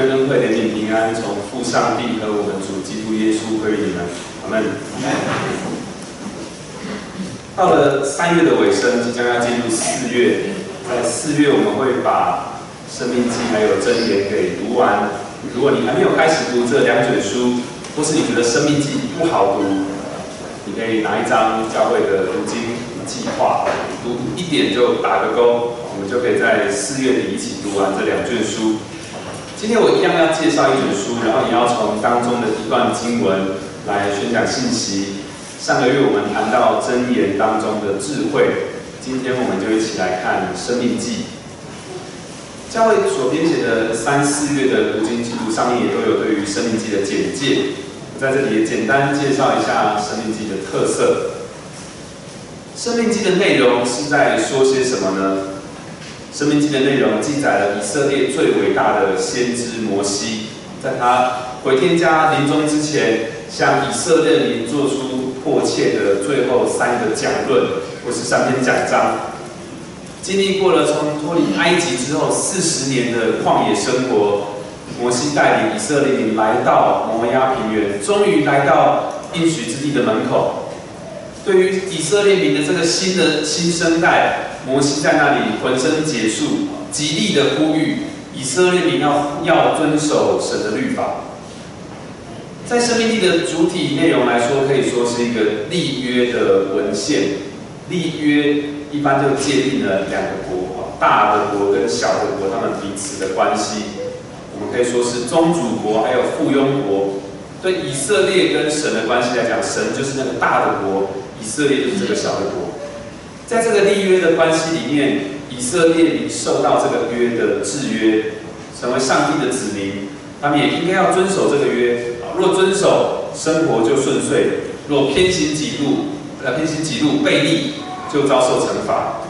愿恩惠、怜悯、平安，从父上帝和我们主基督耶稣归于你们。阿门。到了三月的尾声，即将要进入四月，在四月我们会把《生命记》还有《箴言》给读完。如果你还没有开始读这两卷书，或是你觉得《生命记》不好读，你可以拿一张教会的读经计划，读一点就打个勾，我们就可以在四月底一起读完这两卷书。今天我一样要介绍一本书，然后也要从当中的一段经文来宣讲信息。上个月我们谈到箴言当中的智慧，今天我们就一起来看《生命记》。教会所编写的三四月的读经记录上面也都有对于《生命记》的简介，我在这里也简单介绍一下《生命记》的特色。《生命记》的内容是在说些什么呢？《生命记》的内容记载了以色列最伟大的先知摩西，在他回天家临终之前，向以色列民做出迫切的最后三个讲论，或是三篇讲章。经历过了从脱离埃及之后四十年的旷野生活，摩西带领以色列民来到摩押平原，终于来到应许之地的门口。对于以色列民的这个新的新生代，摩西在那里浑身结束，极力的呼吁以色列民要要遵守神的律法。在生命力的主体内容来说，可以说是一个立约的文献。立约一般就界定了两个国，大的国跟小的国，他们彼此的关系。我们可以说是宗主国，还有附庸国。对以色列跟神的关系来讲，神就是那个大的国，以色列就是这个小的国。在这个立约的关系里面，以色列受到这个约的制约，成为上帝的子民，他们也应该要遵守这个约。若遵守，生活就顺遂；若偏行己路，呃，偏行己路背逆，就遭受惩罚。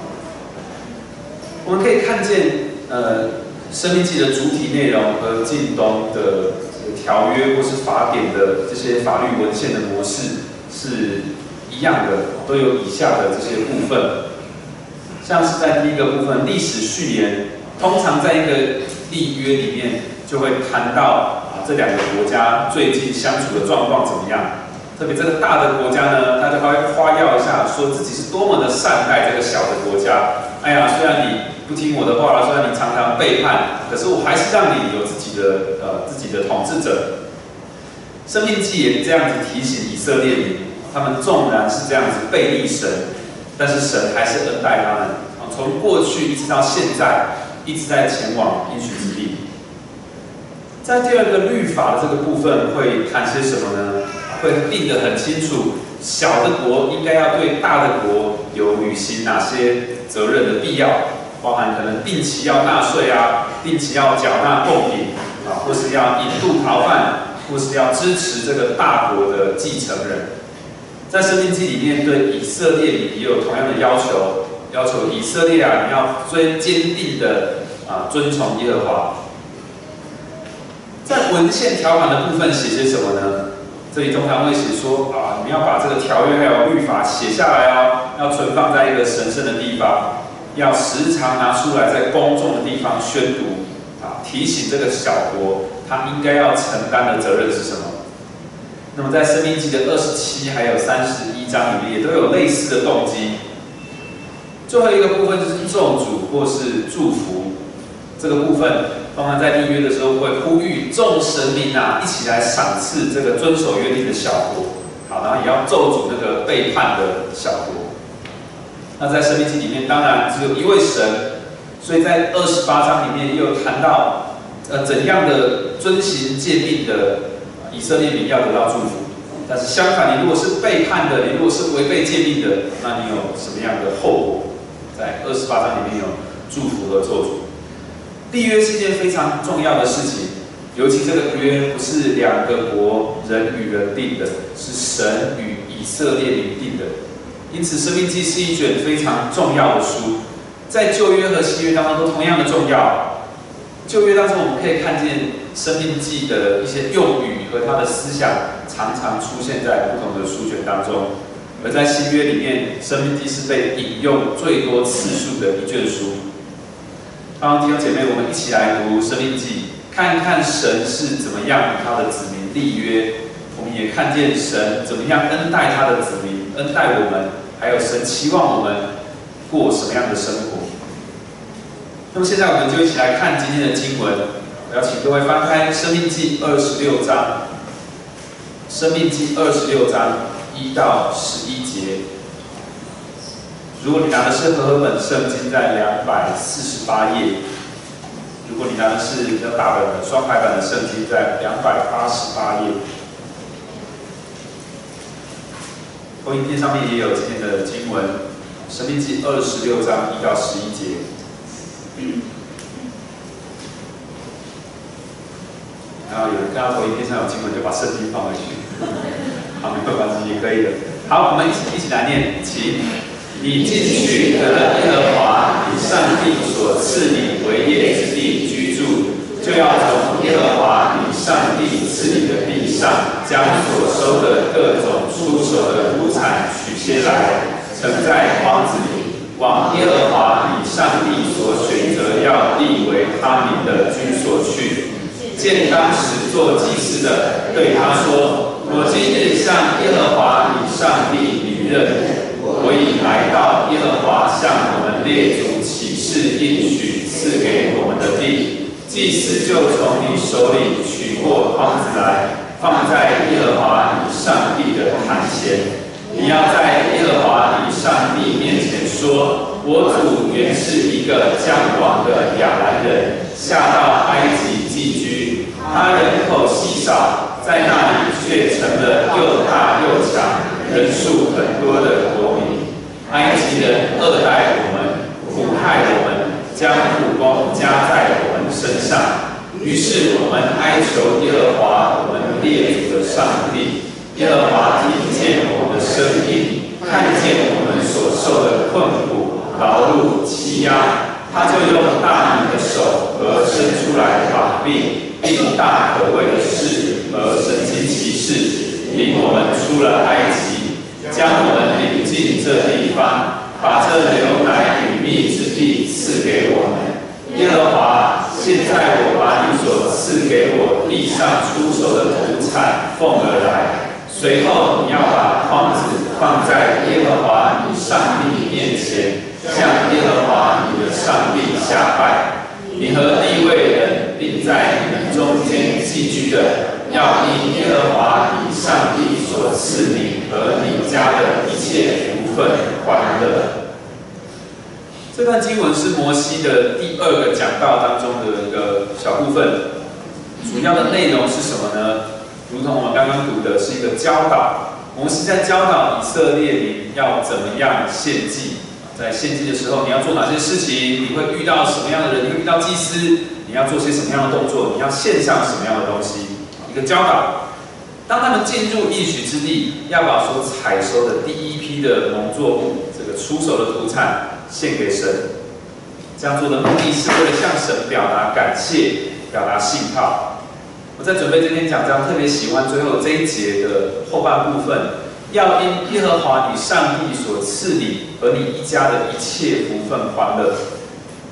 我们可以看见，呃，《生命记》的主体内容和近东的条约或是法典的这些法律文献的模式是一样的，都有以下的这些部分。像是在第一个部分历史序言，通常在一个立约里面就会谈到啊这两个国家最近相处的状况怎么样。特别这个大的国家呢，他就还会夸耀一下，说自己是多么的善待这个小的国家。哎呀，虽然你不听我的话了，虽然你常常背叛，可是我还是让你有自己的呃自己的统治者。生命纪也这样子提醒以色列民，他们纵然是这样子背逆神，但是神还是恩待他们啊，从过去一直到现在，一直在前往应许之地。在第二个律法的这个部分，会谈些什么呢？会定得很清楚，小的国应该要对大的国有履行哪些责任的必要，包含可能定期要纳税啊，定期要缴纳贡品啊，或是要引渡逃犯，或是要支持这个大国的继承人。在《生命记》里面对以色列也有同样的要求，要求以色列啊，你要最坚定的啊遵从耶和华。在文献条款的部分写些什么呢？这里通常会写说啊，你们要把这个条约还有律法写下来哦，要存放在一个神圣的地方，要时常拿出来在公众的地方宣读啊，提醒这个小国他应该要承担的责任是什么。那么在《生命记》的二十七还有三十一章里面也都有类似的动机。最后一个部分就是咒诅或是祝福这个部分。当然，在立约的时候会呼吁众神明啊，一起来赏赐这个遵守约定的小国，好，然后也要咒诅那个背叛的小国。那在生命记里面，当然只有一位神，所以在二十八章里面也有谈到，呃，怎样的遵行诫命的以色列民要得到祝福。但是相反，你如果是背叛的，你如果是违背诫命的，那你有什么样的后果？在二十八章里面有祝福和咒诅。立约是件非常重要的事情，尤其这个约不是两个国人与人定的，是神与以色列民定的。因此，《生命记》是一卷非常重要的书，在旧约和新约当中都同样的重要。旧约当中，我们可以看见《生命记》的一些用语和他的思想，常常出现在不同的书卷当中；而在新约里面，《生命记》是被引用最多次数的一卷书。帮弟兄姐妹，我们一起来读《生命记》看一看神是怎么样与他的子民立约，我们也看见神怎么样恩待他的子民，恩待我们，还有神期望我们过什么样的生活。那么现在我们就一起来看今天的经文，我要请各位翻开《生命记》二十六章，《生命记》二十六章一到十一节。如果你拿的是和合本圣经，在两百四十八页。如果你拿的是比较大本的双排版的圣经，在两百八十八页，投影片上面也有今天的经文，《生命记》二十六章一到十一节。然后有人看到投影片上有经文，就把圣经放回去。好，没有关系，也可以的。好，我们一起一起来念，请你进去得了耶和华你上帝所赐你为业之地居住。就要从耶和华你上帝赐你的地上，将所收的各种出手的土产取些来，盛在筐子里，往耶和华以上帝所选择要立为他名的居所去。见当时做祭司的，对他说：“我今日向耶和华以上帝履任，我已来到耶和华向我们列祖起誓应许赐给我们的地。”祭司就从你手里取过筐子来，放在耶和华以上帝的坛前。你要在耶和华你上帝面前说：“我主原是一个将亡的亚兰人，下到埃及寄居。他人口稀少，在那里却成了又大又强、人数很多的国民。埃及人恶待我们，苦害我们，将苦功加在我们。”身上，于是我们哀求耶和华，我们列祖的上帝。耶和华听见我们的声音，看见我们所受的困苦、劳碌、欺压，他就用大能的手和伸出来的膀臂，并大可畏的事和神经奇事，领我们出了埃及，将我们领进这地方，把这牛奶与蜜之地赐给我们。耶和华。现在我把你所赐给我地上出售的土产奉而来，随后你要把筐子放在耶和华你上帝面前，向耶和华你的上帝下拜。你和地位人并在你们中间寄居的，要因耶和华你上帝所赐你和你家的一切福分欢乐。这段经文是摩西的第二个讲道当中的一个小部分，主要的内容是什么呢？如同我们刚刚读的，是一个教导。摩西在教导以色列民要怎么样献祭，在献祭的时候，你要做哪些事情？你会遇到什么样的人？你会遇到祭司？你要做些什么样的动作？你要献上什么样的东西？一个教导。当他们进入应许之地，要把所采收的第一批的农作物，这个出手的土产。献给神，这样做的目的是为了向神表达感谢，表达信号。我在准备这篇讲章，特别喜欢最后这一节的后半部分，要因耶和华你上帝所赐你和你一家的一切福分欢乐。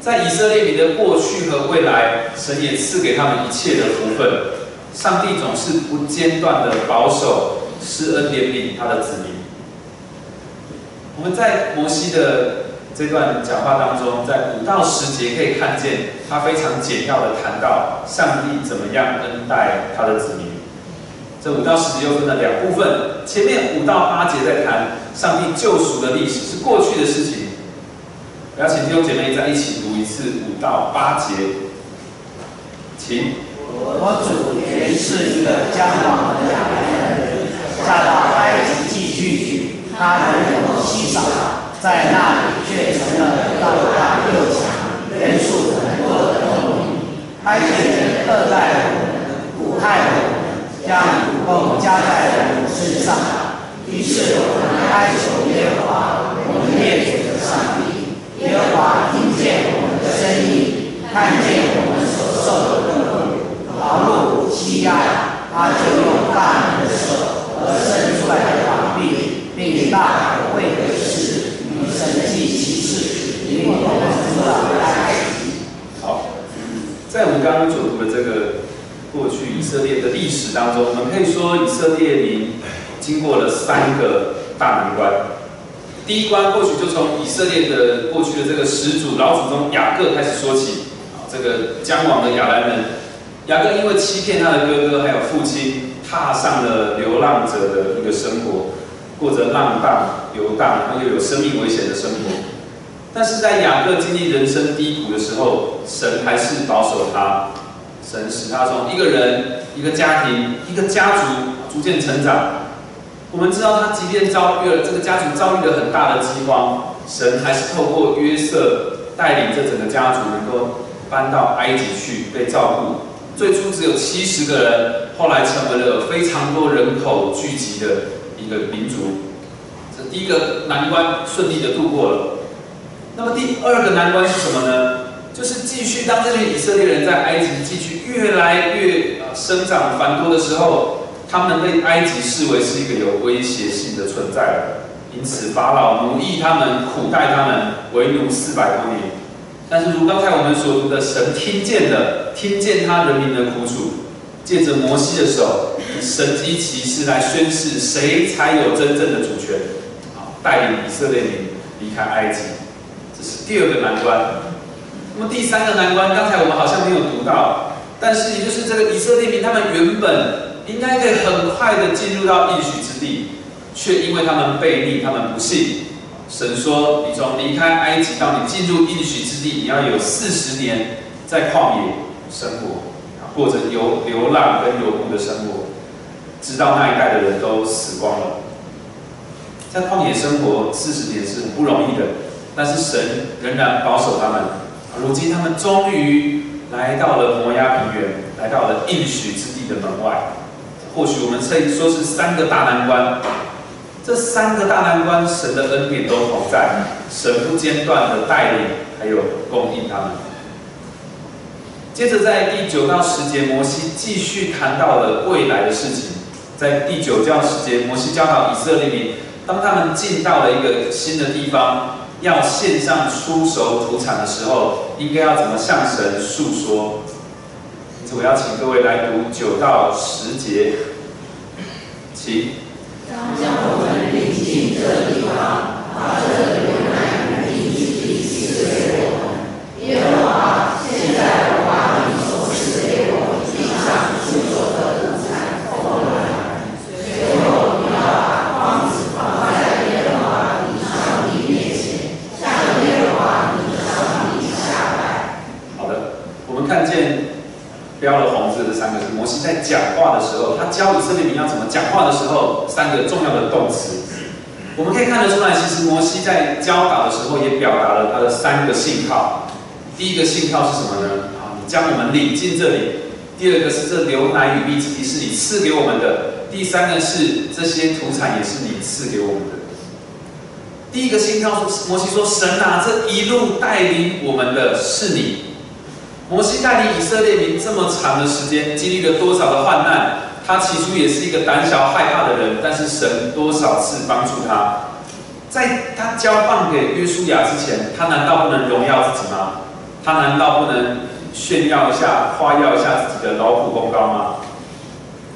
在以色列民的过去和未来，神也赐给他们一切的福分。上帝总是不间断的保守、施恩怜悯他的子民。我们在摩西的。这段讲话当中，在五到十节可以看见，他非常简要的谈到上帝怎么样恩待他的子民。这五到十节又分了两部分，前面五到八节在谈上帝救赎的历史，是过去的事情。我要请弟兄姐妹再一起读一次五到八节，请。我主原是一个将亡的亚兰人，下到埃及寄居去，他人口稀少。在那里却成了又大又强、人数很多的农民。埃及人恶待我们，苦害我们，将苦功加在我们身上。于是我们哀求耶和华，我们列祖的上帝。耶和华听见我们的声音，看见我们所受的痛苦、劳碌、欺压，他就用大能的手和伸出来的膀臂，并大可畏的事。好，在我们刚刚所读的这个过去以色列的历史当中，我们可以说以色列民经过了三个大难关。第一关或许就从以色列的过去的这个始祖老祖宗雅各开始说起。啊，这个将亡的亚兰人，雅各因为欺骗他的哥哥还有父亲，踏上了流浪者的一个生活，过着浪荡游荡，然后又有生命危险的生活。但是在雅各经历人生低谷的时候，神还是保守他，神使他从一个人、一个家庭、一个家族逐渐成长。我们知道他即便遭遇了这个家族遭遇了很大的饥荒，神还是透过约瑟带领这整个家族能够搬到埃及去被照顾。最初只有七十个人，后来成为了非常多人口聚集的一个民族。这第一个难关顺利的度过了。那么第二个难关是什么呢？就是继续当这群以色列人在埃及继续越来越生长繁多的时候。他们被埃及视为是一个有威胁性的存在了，因此法老奴役他们，苦待他们，为奴四百多年。但是如刚才我们所读的，神听见了，听见他人民的苦楚，借着摩西的手，以神机骑士来宣誓，谁才有真正的主权，好，带领以色列民离开埃及。这是第二个难关。那么第三个难关，刚才我们好像没有读到，但是也就是这个以色列民，他们原本。应该可以很快的进入到应许之地，却因为他们背逆，他们不信。神说：“你从离开埃及到你进入应许之地，你要有四十年在旷野生活，过着游流浪跟游牧的生活，直到那一代的人都死光了。在旷野生活四十年是很不容易的，但是神仍然保守他们。如今他们终于来到了摩崖平原，来到了应许之地的门外。”或许我们可以说是三个大难关，这三个大难关，神的恩典都同在，神不间断的带领，还有供应他们。接着在第九到十节，摩西继续谈到了未来的事情。在第九到十节，摩西教导以色列民，当他们进到了一个新的地方，要献上出熟土产的时候，应该要怎么向神诉说？我要请各位来读九到十节，请。将我们领进这地方，把这牛奶与地地赐给我们。耶和华，现在我把你所赐给我地上所有的土产奉来。最后，你要把筐子放在耶和华你上帝面前，向耶和华你的上帝下拜。好的，我们看见。标了红字的三个是摩西在讲话的时候，他教以色列民要怎么讲话的时候，三个重要的动词。我们可以看得出来，其实摩西在教导的时候也表达了他的三个信号。第一个信号是什么呢？啊，你将我们领进这里。第二个是这牛奶与蜜汁是你赐给我们的。第三个是这些土产也是你赐给我们的。第一个信号是摩西说：“神啊，这一路带领我们的是你。”摩西带领以色列民这么长的时间，经历了多少的患难？他起初也是一个胆小害怕的人，但是神多少次帮助他。在他交棒给约书亚之前，他难道不能荣耀自己吗？他难道不能炫耀一下、夸耀一下自己的劳苦功高吗？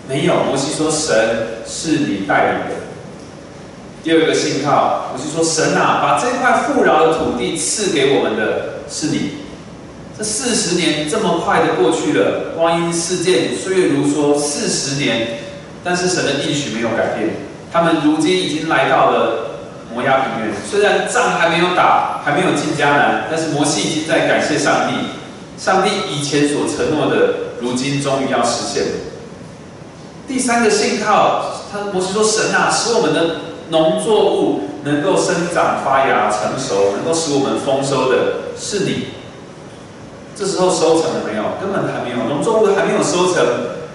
没有，摩西说：“神是你带领的。”第二个信号，摩西说：“神啊，把这块富饶的土地赐给我们的是你。”这四十年这么快的过去了，光阴似箭，岁月如梭，四十年，但是神的应许没有改变。他们如今已经来到了摩崖平原，虽然仗还没有打，还没有进迦南，但是摩西已经在感谢上帝。上帝以前所承诺的，如今终于要实现。第三个信号，他摩西说：“神啊，使我们的农作物能够生长发芽成熟，能够使我们丰收的是你。”这时候收成了没有？根本还没有，农作物还没有收成。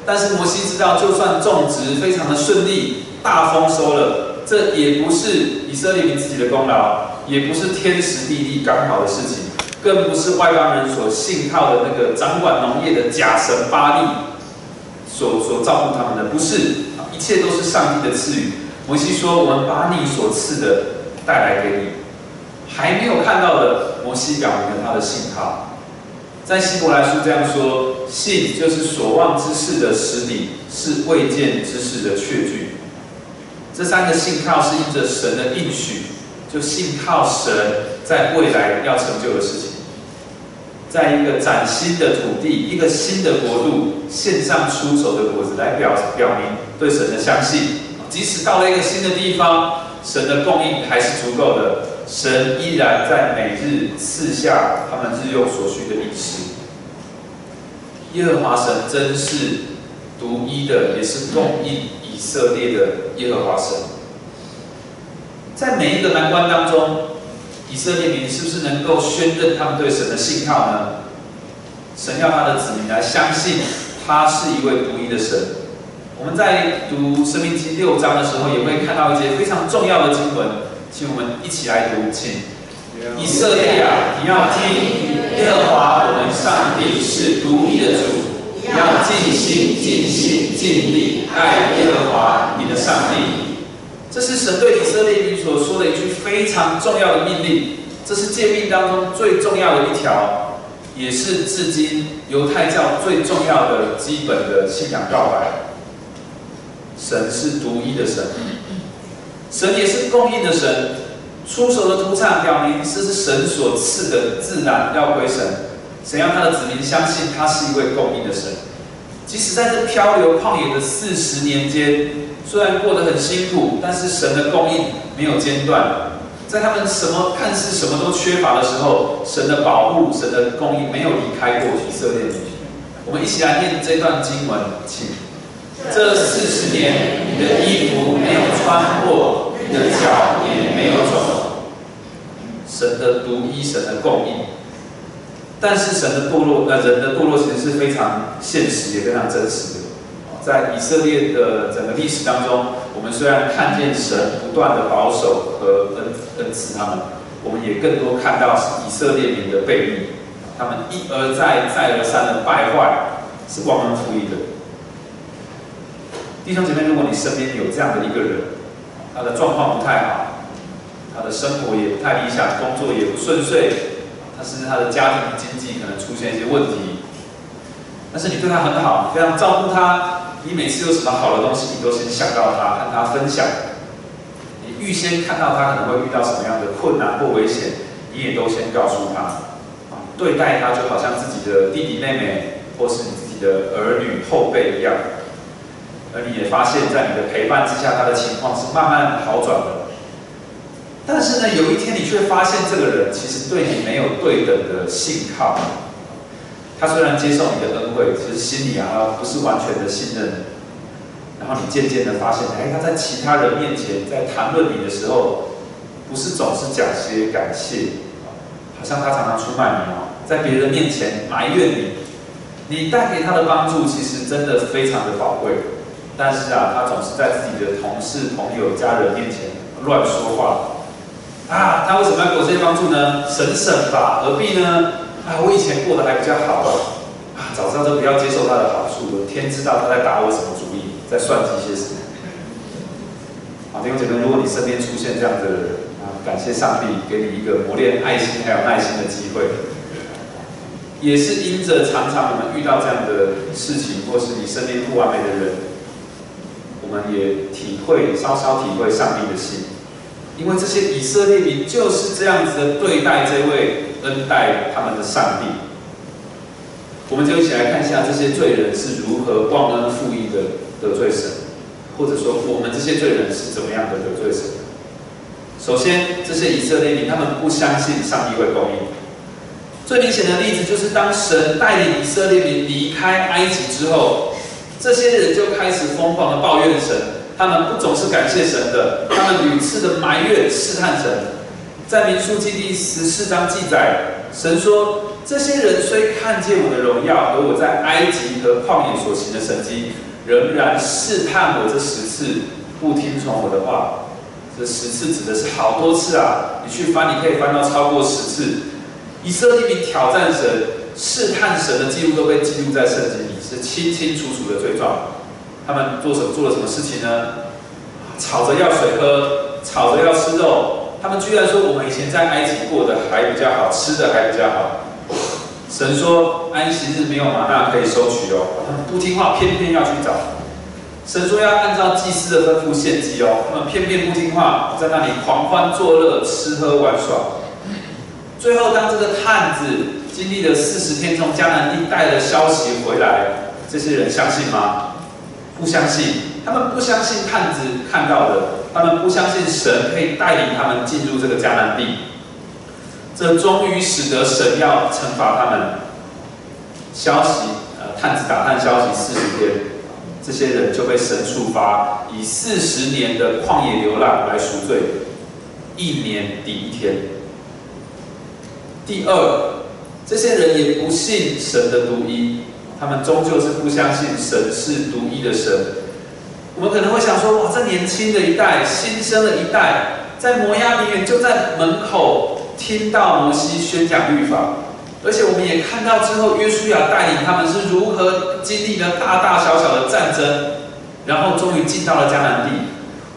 但是摩西知道，就算种植非常的顺利，大丰收了，这也不是以色列民自己的功劳，也不是天时地利刚好的事情，更不是外邦人所信靠的那个掌管农业的假神巴利所所照顾他们的，不是，一切都是上帝的赐予。摩西说：“我们把你所赐的带来给你。”还没有看到的，摩西表明了他的信号。在希伯来书这样说：信就是所望之事的实底，是未见之事的确据。这三个信靠是印着神的应许，就信靠神在未来要成就的事情。在一个崭新的土地、一个新的国度献上出手的果子，来表表明对神的相信。即使到了一个新的地方，神的供应还是足够的。神依然在每日赐下他们日用所需的饮食。耶和华神真是独一的，也是供应以色列的耶和华神。在每一个难关当中。以色列民是不是能够宣认他们对神的信靠呢？神要他的子民来相信，他是一位独一的神。我们在读《生命经》六章的时候，也会看到一些非常重要的经文，请我们一起来读。请以色列啊，你要听耶和华我们上帝是独一的主，要尽心、尽心、尽力爱耶和华你的上帝。这是神对以色列民所说的一句非常重要的命令，这是诫命当中最重要的一条，也是至今犹太教最重要的基本的信仰告白。神是独一的神，神也是供应的神，出手的土产表明这是神所赐的，自然要归神。神要他的子民相信他是一位供应的神，即使在这漂流旷野的四十年间。虽然过得很辛苦，但是神的供应没有间断。在他们什么看似什么都缺乏的时候，神的保护、神的供应没有离开过以色列。我们一起来念这段经文，请。这四十年，你的衣服没有穿破，你的脚也没有肿。神的独一，神的供应。但是神的部落，呃，人的部落其实是非常现实，也非常真实的。在以色列的整个历史当中，我们虽然看见神不断的保守和恩恩赐他们，我们也更多看到以色列民的背逆，他们一而再再而三的败坏，是忘恩负义的。弟兄姐妹，如果你身边有这样的一个人，他的状况不太好，他的生活也不太理想，工作也不顺遂，他甚至他的家庭经济可能出现一些问题，但是你对他很好，非常照顾他。你每次有什么好的东西，你都先想到他，跟他分享。你预先看到他可能会遇到什么样的困难或危险，你也都先告诉他。对待他就好像自己的弟弟妹妹，或是你自己的儿女后辈一样。你也发现，在你的陪伴之下，他的情况是慢慢好转的。但是呢，有一天你却发现，这个人其实对你没有对等的信靠。他虽然接受你的恩惠，其实心里啊不是完全的信任。然后你渐渐的发现，哎，他在其他人面前在谈论你的时候，不是总是讲些感谢，好像他常常出卖你哦，在别人面前埋怨你。你带给他的帮助其实真的非常的宝贵，但是啊，他总是在自己的同事、朋友、家人面前乱说话。啊，他为什么要给我这些帮助呢？省省吧，何必呢？啊，我以前过得还比较好啊，早知道就不要接受他的好处了。天知道他在打我什么主意，在算计些什么。好，弟兄姐妹，如果你身边出现这样的人啊，感谢上帝给你一个磨练爱心还有耐心的机会。也是因着常常我们遇到这样的事情，或是你身边不完美的人，我们也体会稍稍体会上帝的心，因为这些以色列民就是这样子的对待这位。恩待他们的上帝，我们就一起来看一下这些罪人是如何忘恩负义的得罪神，或者说我们这些罪人是怎么样的得罪神。首先，这些以色列民他们不相信上帝会供应。最明显的例子就是，当神带领以色列民离开埃及之后，这些人就开始疯狂的抱怨神，他们不总是感谢神的，他们屡次的埋怨试探神。在民数记第十四章记载，神说：“这些人虽看见我的荣耀和我在埃及和旷野所行的神迹，仍然试探我这十次，不听从我的话。这十次指的是好多次啊！你去翻，你可以翻到超过十次。以色列民挑战神、试探神的记录都被记录在圣经里，是清清楚楚的罪状。他们做什么做了什么事情呢？吵着要水喝，吵着要吃肉。”他们居然说我们以前在埃及过得还比较好，吃的还比较好。神说安息日没有玛纳可以收取哦，他们不听话，偏偏要去找。神说要按照祭司的吩咐献祭哦，他们偏偏不听话，在那里狂欢作乐，吃喝玩耍。最后，当这个探子经历了四十天从迦南地带了消息回来，这些人相信吗？不相信，他们不相信探子看到的，他们不相信神可以带领他们进入这个迦南地。这终于使得神要惩罚他们。消息，呃，探子打探消息四十天，这些人就被神处罚，以四十年的旷野流浪来赎罪，一年抵一天。第二，这些人也不信神的独一，他们终究是不相信神是独一的神。我们可能会想说，哇，这年轻的一代，新生的一代，在摩押平原就在门口听到摩西宣讲律法，而且我们也看到之后，约书亚带领他们是如何经历了大大小小的战争，然后终于进到了迦南地。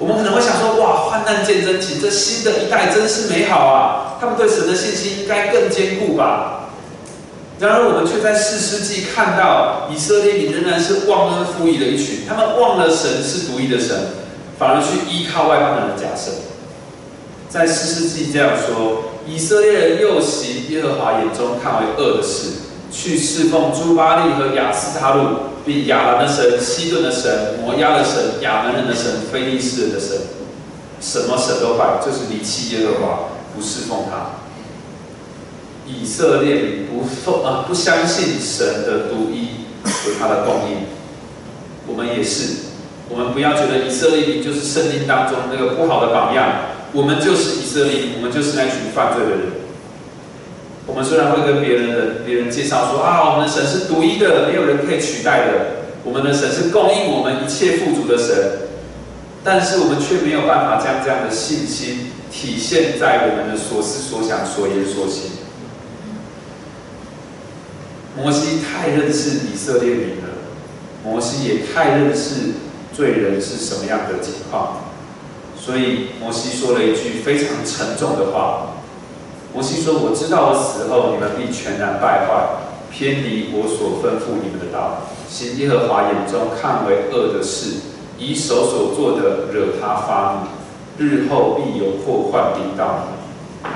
我们可能会想说，哇，患难见真情，这新的一代真是美好啊！他们对神的信心应该更坚固吧？然而，我们却在四世纪看到以色列民仍然是忘恩负义的一群，他们忘了神是独一的神，反而去依靠外邦人的假设。在四世纪这样说：以色列人又行耶和华眼中看为恶的事，去侍奉朱巴利和亚斯他路。比亚兰的神、西顿的神、摩押的神、亚门人的神、非利士人的神，什么神都拜，就是离弃耶和华，不侍奉他。以色列不奉啊，不相信神的独一和他的供应。我们也是，我们不要觉得以色列就是圣经当中那个不好的榜样，我们就是以色列，我们就是那群犯罪的人。我们虽然会跟别人的别人介绍说啊，我们的神是独一的，没有人可以取代的。我们的神是供应我们一切富足的神，但是我们却没有办法将这样的信心体现在我们的所思所想、所言所行。摩西太认识以色列民了，摩西也太认识罪人是什么样的情况，所以摩西说了一句非常沉重的话。摩西说：“我知道我死后，你们必全然败坏，偏离我所吩咐你们的道，行耶和华眼中看为恶的事，以手所做的惹他发怒，日后必有祸患临到你。”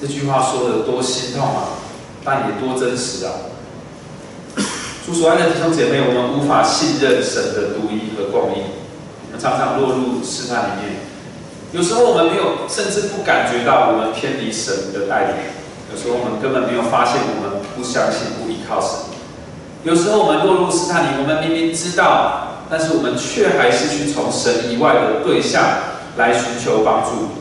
这句话说的多心痛啊，但也多真实啊！主所爱的弟兄姐妹，我们无法信任神的独一和供应，我们常常落入试探里面。有时候我们没有，甚至不感觉到我们偏离神的带领。有时候我们根本没有发现我们不相信、不依靠神。有时候我们落入试探里，我们明明知道，但是我们却还是去从神以外的对象来寻求帮助。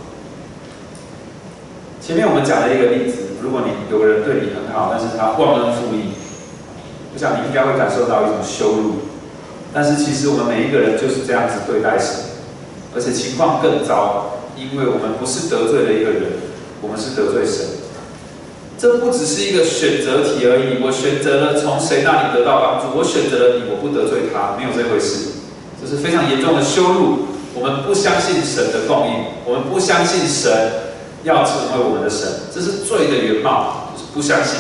前面我们讲了一个例子：如果你有个人对你很好，但是他忘恩负义，我想你应该会感受到一种羞辱。但是其实我们每一个人就是这样子对待神。而且情况更糟，因为我们不是得罪了一个人，我们是得罪神。这不只是一个选择题而已。我选择了从谁那里得到帮助，我选择了你，我不得罪他，没有这回事。这是非常严重的羞辱。我们不相信神的供应，我们不相信神要成为我们的神，这是罪的原貌，就是不相信。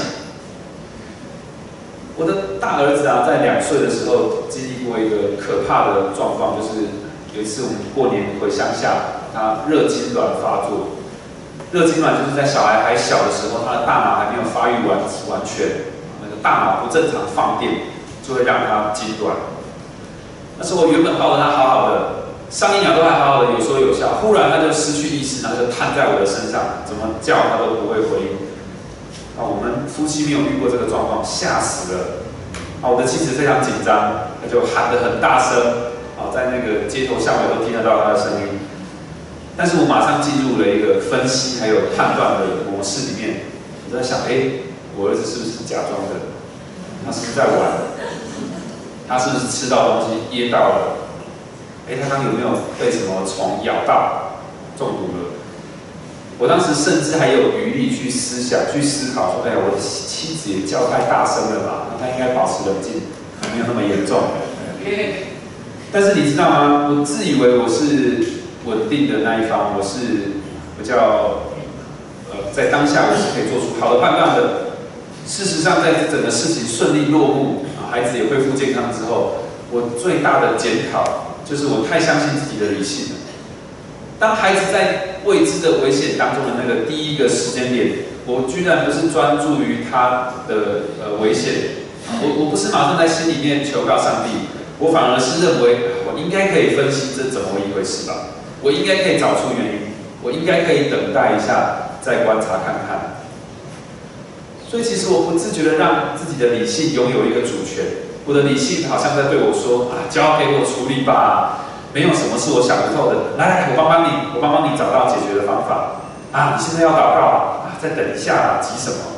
我的大儿子啊，在两岁的时候经历过一个可怕的状况，就是。有一次我们过年回乡下，他热痉挛发作。热痉挛就是在小孩还小的时候，他的大脑还没有发育完完全，那个大脑不正常放电，就会让他痉挛。那时候我原本抱着他好好的，上一秒都还好好的有说有笑，忽然他就失去意识，然后就瘫在我的身上，怎么叫他都不会回应。啊，我们夫妻没有遇过这个状况，吓死了。啊，我的妻子非常紧张，他就喊得很大声。啊，在那个街头巷尾都听得到他的声音，但是我马上进入了一个分析还有判断的模式里面。我在想，哎，我儿子是不是假装的？他是不是在玩？他是不是吃到东西噎到了？哎，他刚有没有被什么虫咬到中毒了？我当时甚至还有余力去思想、去思考，说，哎呀，我的妻子也叫太大声了吧？那他应该保持冷静，还没有那么严重。但是你知道吗？我自以为我是稳定的那一方，我是比较呃在当下我是可以做出好的判断的。事实上，在整个事情顺利落幕，孩子也恢复健康之后，我最大的检讨就是我太相信自己的理性了。当孩子在未知的危险当中的那个第一个时间点，我居然不是专注于他的呃危险，我我不是马上在心里面求告上帝，我反而是认为我应该可以分析这怎么一回事吧，我应该可以找出原因，我应该可以等待一下再观察看看。所以其实我不自觉的让自己的理性拥有一个主权，我的理性好像在对我说啊，交给我处理吧，没有什么是我想不透的。来来，我帮帮你，我帮帮你找到解决的方法。啊，你现在要祷告啊，再等一下，急什么？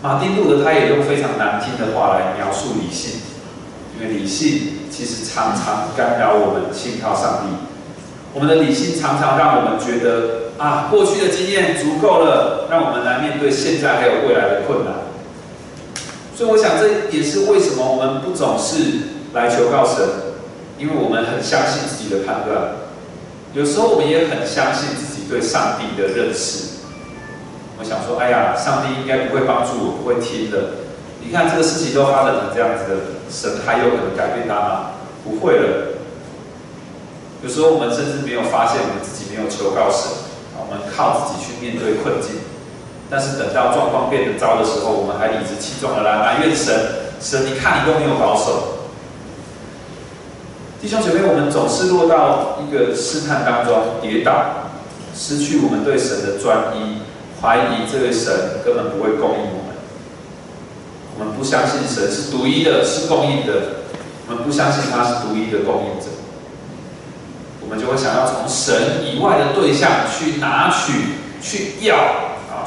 马丁路德他也用非常难听的话来描述理性，因为理性其实常常干扰我们信靠上帝。我们的理性常常让我们觉得。啊，过去的经验足够了，让我们来面对现在还有未来的困难。所以，我想这也是为什么我们不总是来求告神，因为我们很相信自己的判断。有时候，我们也很相信自己对上帝的认识。我想说，哎呀，上帝应该不会帮助我，不会听的。你看这个事情都发展成这样子的，神还有可能改变他吗？不会了。有时候，我们甚至没有发现我们自己没有求告神。我们靠自己去面对困境，但是等到状况变得糟的时候，我们还理直气壮的来埋怨神。神，你看你都没有保守。弟兄姐妹，我们总是落到一个试探当中跌倒，失去我们对神的专一，怀疑这位神根本不会供应我们。我们不相信神是独一的，是供应的。我们不相信他是独一的供应者。我们就会想要从神以外的对象去拿取、去要、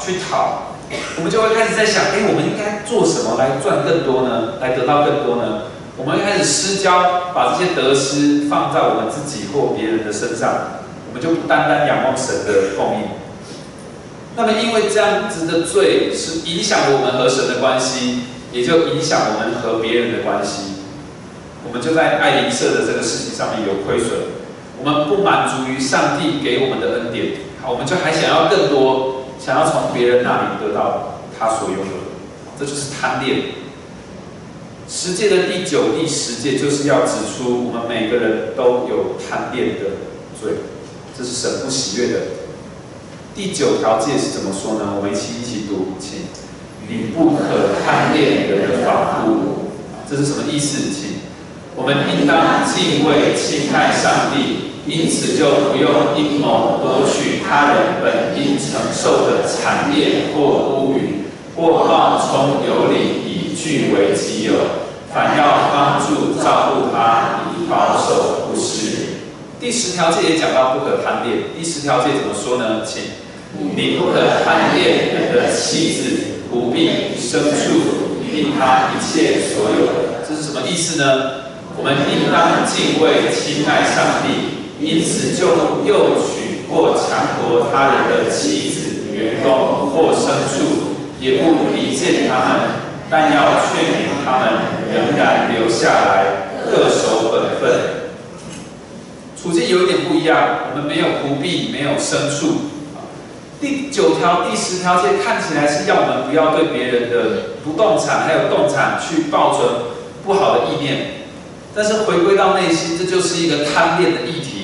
去讨，我们就会开始在想：哎，我们应该做什么来赚更多呢？来得到更多呢？我们开始失焦，把这些得失放在我们自己或别人的身上，我们就不单单仰望神的供应。那么，因为这样子的罪是影响我们和神的关系，也就影响我们和别人的关系，我们就在爱邻舍的这个事情上面有亏损。我们不满足于上帝给我们的恩典，好，我们就还想要更多，想要从别人那里得到他所拥有的，这就是贪恋。十诫的第九、第十诫就是要指出我们每个人都有贪恋的罪，这是神不喜悦的。第九条诫是怎么说呢？我们一起一起读，请你不可贪恋人的房屋，这是什么意思？请我们应当敬畏、亲爱上帝。因此，就不用阴谋夺取他人本应承受的产业或乌云，或冒充有理以据为己有，反要帮助照顾他，以保守不失。第十条戒也讲到不可贪恋。第十条戒怎么说呢？请你不可贪恋你的妻子、仆婢、牲畜，并他一切所有。这是什么意思呢？我们应当敬畏、亲爱上帝。因此，就诱取或强夺他人的妻子、员工或牲畜，也不离间他们，但要劝勉他们仍然留下来，恪守本分。处境有一点不一样，我们没有不必，没有牲畜。第九条、第十条这看起来是要我们不要对别人的不动产还有动产去抱存不好的意念，但是回归到内心，这就是一个贪恋的议题。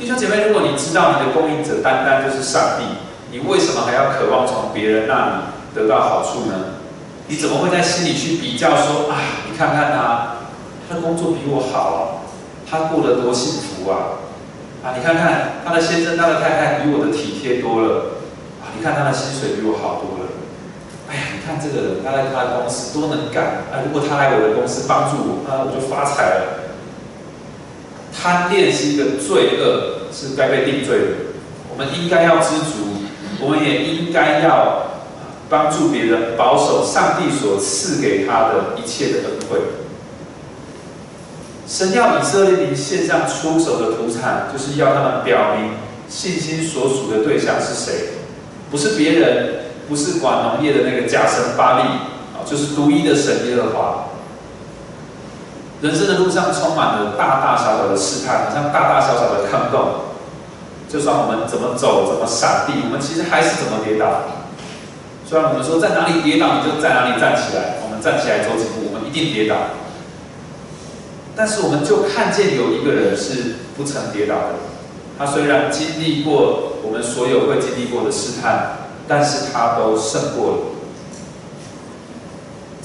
弟兄姐妹，如果你知道你的供应者单单就是上帝，你为什么还要渴望从别人那里得到好处呢？你怎么会在心里去比较说啊？你看看他，他的工作比我好，他过得多幸福啊！啊，你看看他的先生、他的太太比我的体贴多了啊！你看他的薪水比我好多了。哎呀，你看这个人，他在他的公司多能干啊！如果他来我的公司帮助我，那我就发财了。贪恋是一个罪恶，是该被定罪的。我们应该要知足，我们也应该要帮助别人保守上帝所赐给他的一切的恩惠。神要以色列民献上出手的土产，就是要他们表明信心所属的对象是谁，不是别人，不是管农业的那个假神巴利啊，就是独一的神耶和华。人生的路上充满了大大小小的试探，好像大大小小的坑洞。就算我们怎么走，怎么闪避，我们其实还是怎么跌倒。虽然我们说在哪里跌倒，你就在哪里站起来，我们站起来走几步，我们一定跌倒。但是我们就看见有一个人是不曾跌倒的，他虽然经历过我们所有会经历过的试探，但是他都胜过了。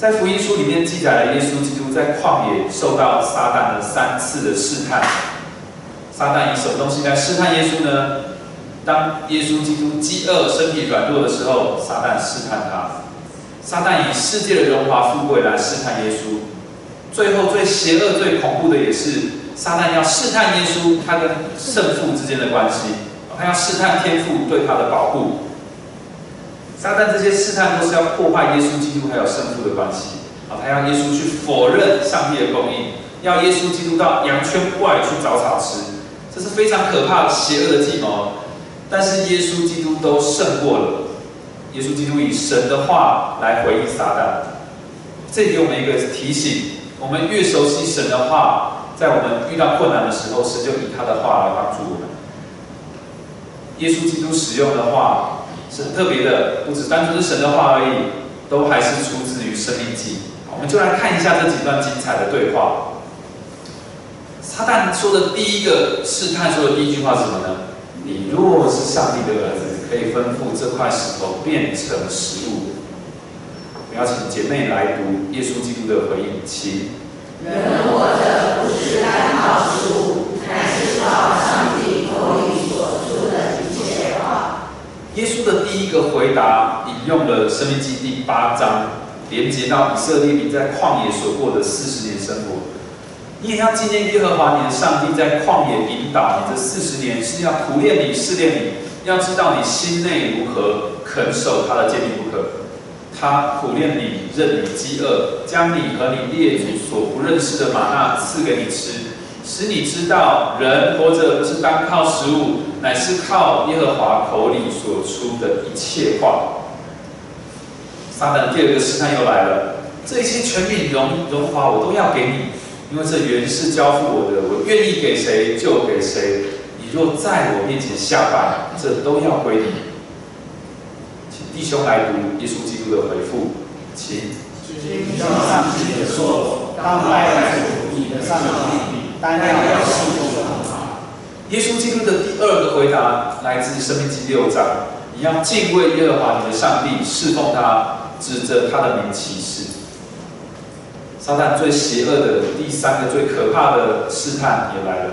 在福音书里面记载了耶稣基督在旷野受到撒旦的三次的试探。撒旦以什么东西来试探耶稣呢？当耶稣基督饥饿、身体软弱的时候，撒旦试探他。撒旦以世界的荣华富贵来试探耶稣。最后最邪恶、最恐怖的也是撒旦要试探耶稣，他跟圣父之间的关系，他要试探天父对他的保护。撒旦这些试探都是要破坏耶稣基督还有圣父的关系，啊，他要耶稣去否认上帝的供应，要耶稣基督到羊圈外去找草吃，这是非常可怕、邪恶的计谋。但是耶稣基督都胜过了，耶稣基督以神的话来回应撒旦，这给我们一个提醒：我们越熟悉神的话，在我们遇到困难的时候，神就以他的话来帮助我们。耶稣基督使用的话。是很特别的，不止单纯是神的话而已，都还是出自于《生命记》。我们就来看一下这几段精彩的对话。撒旦说的第一个试探说的第一句话是什么呢？你若是上帝的儿子，可以吩咐这块石头变成食物。我要请姐妹来读耶稣基督的回应，请。人活着不是单靠食物，乃是靠上帝口里所出的一切话。耶稣的第一个回答引用了《生命记》第八章，连接到以色列民在旷野所过的四十年生活。你也要纪念耶和华你的上帝在旷野引导你这四十年，是要苦练你、试炼你，要知道你心内如何，肯守他的诫命不可。他苦练你，任你饥饿，将你和你列祖所不认识的玛纳赐给你吃。使你知道，人活着不是单靠食物，乃是靠耶和华口里所出的一切话。撒旦第二个试探又来了，这一切权柄荣荣华我都要给你，因为这原是交付我的，我愿意给谁就给谁。你若在我面前下拜，这都要归你。请弟兄来读耶稣基督的回复，请。经上记着说，当拜主你的上帝。单要信奉耶稣基督的第二个回答来自《生命记》六章：你要敬畏耶和华你的上帝，侍奉他，指着他的名起誓。撒旦最邪恶的第三个、最可怕的试探也来了。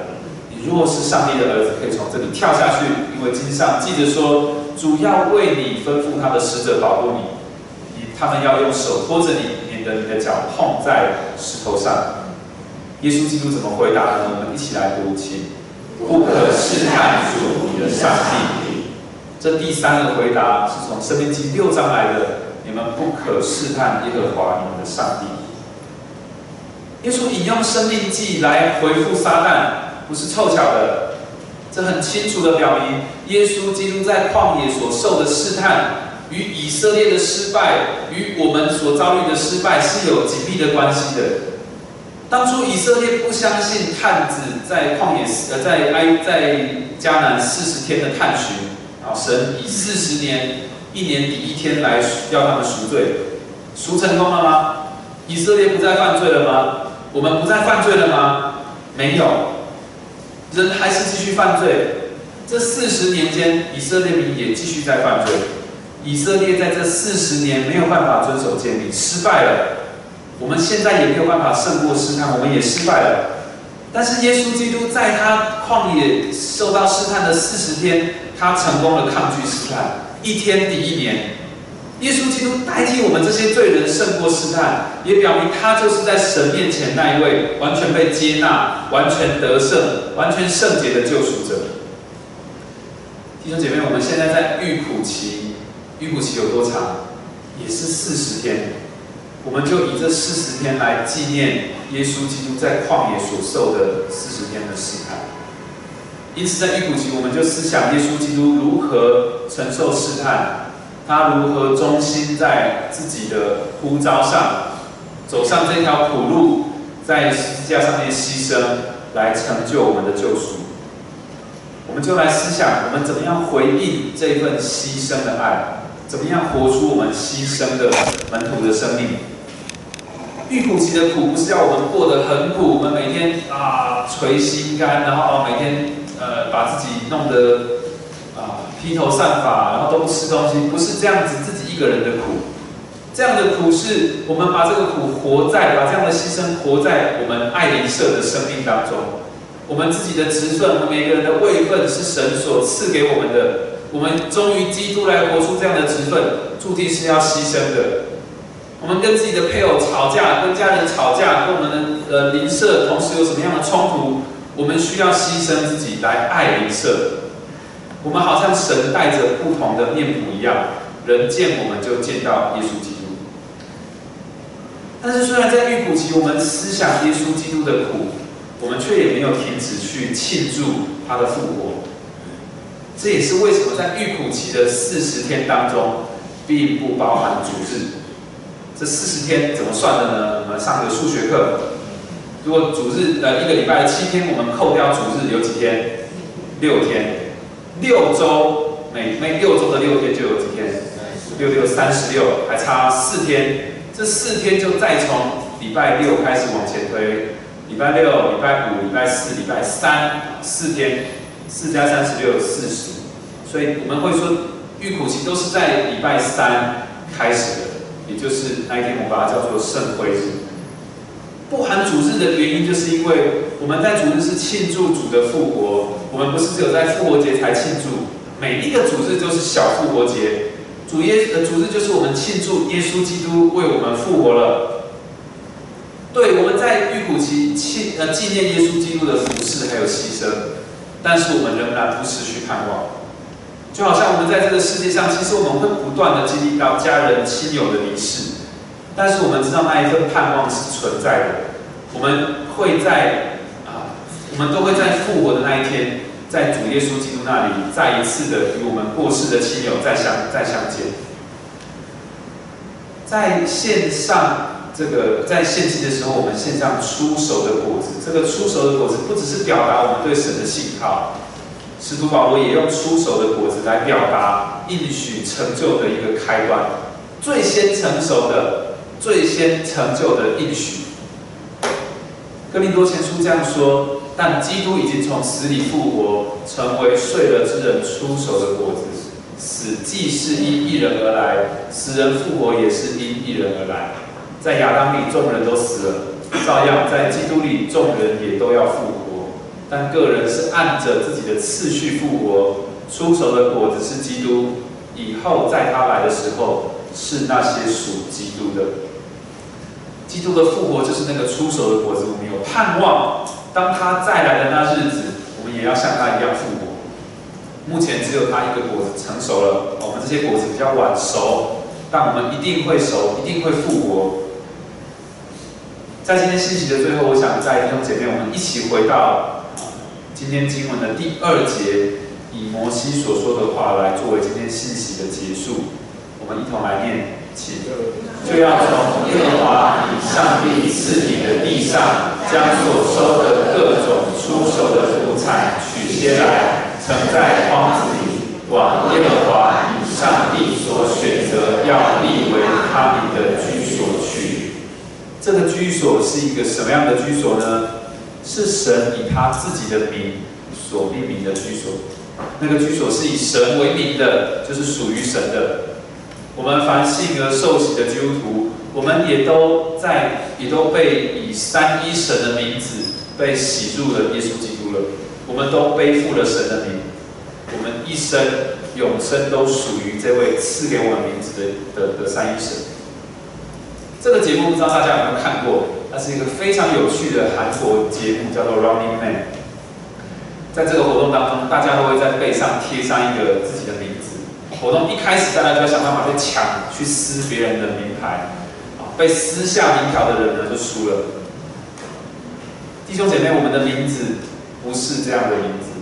你若是上帝的儿子，可以从这里跳下去，因为经上记着说，主要为你吩咐他的使者保护你，你他们要用手托着你，免得你的脚碰在石头上。耶稣基督怎么回答呢？我们一起来读，请不可试探主你的上帝。这第三个回答是从《生命记》六章来的，你们不可试探耶和华你们的上帝。耶稣引用《生命记》来回复撒旦，不是凑巧的，这很清楚的表明，耶稣基督在旷野所受的试探，与以色列的失败，与我们所遭遇的失败是有紧密的关系的。当初以色列不相信探子在旷野呃在埃在迦南四十天的探寻，啊，神以四十年一年抵一天来要他们赎罪，赎成功了吗？以色列不再犯罪了吗？我们不再犯罪了吗？没有，人还是继续犯罪。这四十年间，以色列民也继续在犯罪。以色列在这四十年没有办法遵守诫命，失败了。我们现在也没有办法胜过试探，我们也失败了。但是耶稣基督在他旷野受到试探的四十天，他成功的抗拒试探，一天抵一年。耶稣基督代替我们这些罪人胜过试探，也表明他就是在神面前那一位完全被接纳、完全得胜、完全圣洁的救赎者。弟兄姐妹，我们现在在预苦期，预苦期有多长？也是四十天。我们就以这四十天来纪念耶稣基督在旷野所受的四十天的试探。因此，在预苦期，我们就思想耶稣基督如何承受试探，他如何忠心在自己的呼召上，走上这条苦路，在十字架上面牺牲，来成就我们的救赎。我们就来思想，我们怎么样回应这份牺牲的爱，怎么样活出我们牺牲的门徒的生命。遇苦期的苦，不是要我们过得很苦，我们每天啊垂心肝，然后每天呃把自己弄得啊披头散发，然后都不吃东西，不是这样子自己一个人的苦。这样的苦是，我们把这个苦活在，把这样的牺牲活在我们爱邻舍的生命当中。我们自己的职分，我们每个人的位分是神所赐给我们的。我们忠于基督来活出这样的职分，注定是要牺牲的。我们跟自己的配偶吵架，跟家人吵架，跟我们的呃邻舍同时有什么样的冲突，我们需要牺牲自己来爱邻舍。我们好像神带着不同的面谱一样，人见我们就见到耶稣基督。但是，虽然在预苦期，我们思想耶稣基督的苦，我们却也没有停止去庆祝他的复活。这也是为什么在预苦期的四十天当中，并不包含主日。这四十天怎么算的呢？我们上个数学课，如果主日呃一个礼拜七天，我们扣掉主日有几天？六天。六周每每六周的六天就有几天？六六三十六，还差四天。这四天就再从礼拜六开始往前推，礼拜六、礼拜五、礼拜四、礼拜三，四天，四加三十六，四十。所以我们会说，预苦期都是在礼拜三开始的，就是那一天，我把它叫做圣灰日。不含主日的原因，就是因为我们在主日是庆祝主的复活，我们不是只有在复活节才庆祝，每一个主日都是小复活节。主耶呃主日就是我们庆祝耶稣基督为我们复活了。对，我们在预苦期庆呃纪念耶稣基督的服饰还有牺牲，但是我们仍然不失去盼望。就好像我们在这个世界上，其实我们会不断的经历到家人亲友的离世，但是我们知道那一份盼望是存在的。我们会在啊，我们都会在复活的那一天。在主耶稣基督那里，再一次的与我们过世的亲友再相再相见。在线上这个在献祭的时候，我们献上出熟的果子。这个出熟的果子不只是表达我们对神的信靠，使徒保罗也用出熟的果子来表达应许成就的一个开端，最先成熟的、最先成就的应许。哥林多前书这样说。但基督已经从死里复活，成为睡了之人出手的果子。死既是因一人而来，死人复活也是因一人而来。在亚当里众人都死了，照样在基督里众人也都要复活。但个人是按着自己的次序复活。出手的果子是基督，以后在他来的时候是那些属基督的。基督的复活就是那个出手的果子，我们有盼望。当他再来的那日子，我们也要像他一样复活。目前只有他一个果子成熟了，我们这些果子比较晚熟，但我们一定会熟，一定会复活。在今天信息的最后，我想在弟兄姐妹，我们一起回到今天经文的第二节，以摩西所说的话来作为今天信息的结束。我们一同来念。请就要从耶和华以上帝赐你的地上，将所收的各种出手的土产取些来，盛在筐子里，往耶和华以上帝所选择要立为他们的居所去。这个居所是一个什么样的居所呢？是神以他自己的名所命名的居所。那个居所是以神为名的，就是属于神的。我们凡信而受洗的基督徒，我们也都在，也都被以三一神的名字被洗入了耶稣基督了。我们都背负了神的名，我们一生永生都属于这位赐给我们名字的的的三一神。这个节目不知道大家有没有看过？它是一个非常有趣的韩国节目，叫做《Running Man》。在这个活动当中，大家都会在背上贴上一个自己的名字。活动一开始，大家就要想办法去抢、去撕别人的名牌，啊，被撕下名条的人呢就输了。弟兄姐妹，我们的名字不是这样的名字，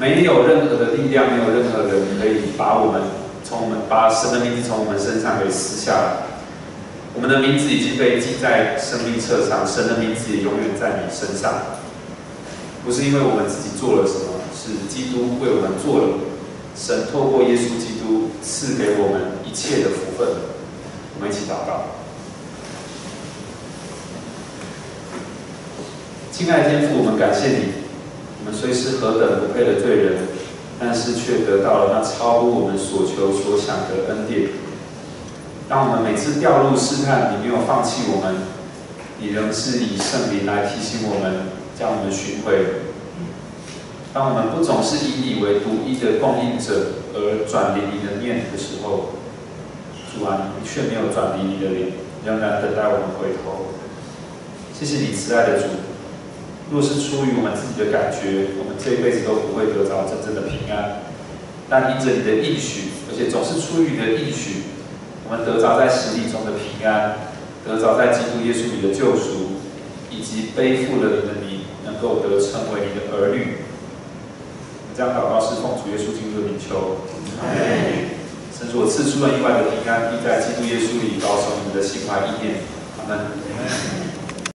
没有任何的力量，没有任何人可以把我们从我们把神的名字从我们身上给撕下来。我们的名字已经被记在生命册上，神的名字也永远在你身上。不是因为我们自己做了什么，是基督为我们做了，神透过耶稣基督赐给我们一切的福分。我们一起祷告。亲爱的天父，我们感谢你，我们虽是何等不配的罪人，但是却得到了那超乎我们所求所想的恩典。当我们每次掉入试探，你没有放弃我们，你仍是以圣灵来提醒我们，将我们寻回。当我们不总是以你为独一的供应者而转离你的念的时候，主啊，你却没有转离你的脸，仍然等待我们回头。谢谢你慈爱的主。若是出于我们自己的感觉，我们这一辈子都不会得着真正的平安。但因着你的应许，而且总是出于你的应许，我们得着在洗礼中的平安，得着在基督耶稣里的救赎，以及背负了你的名，能够得称为你的儿女。这样祷告是奉主耶稣基督的名求。神所赐出了意外的平安，并在基督耶稣里保守你们的心怀意念。阿门。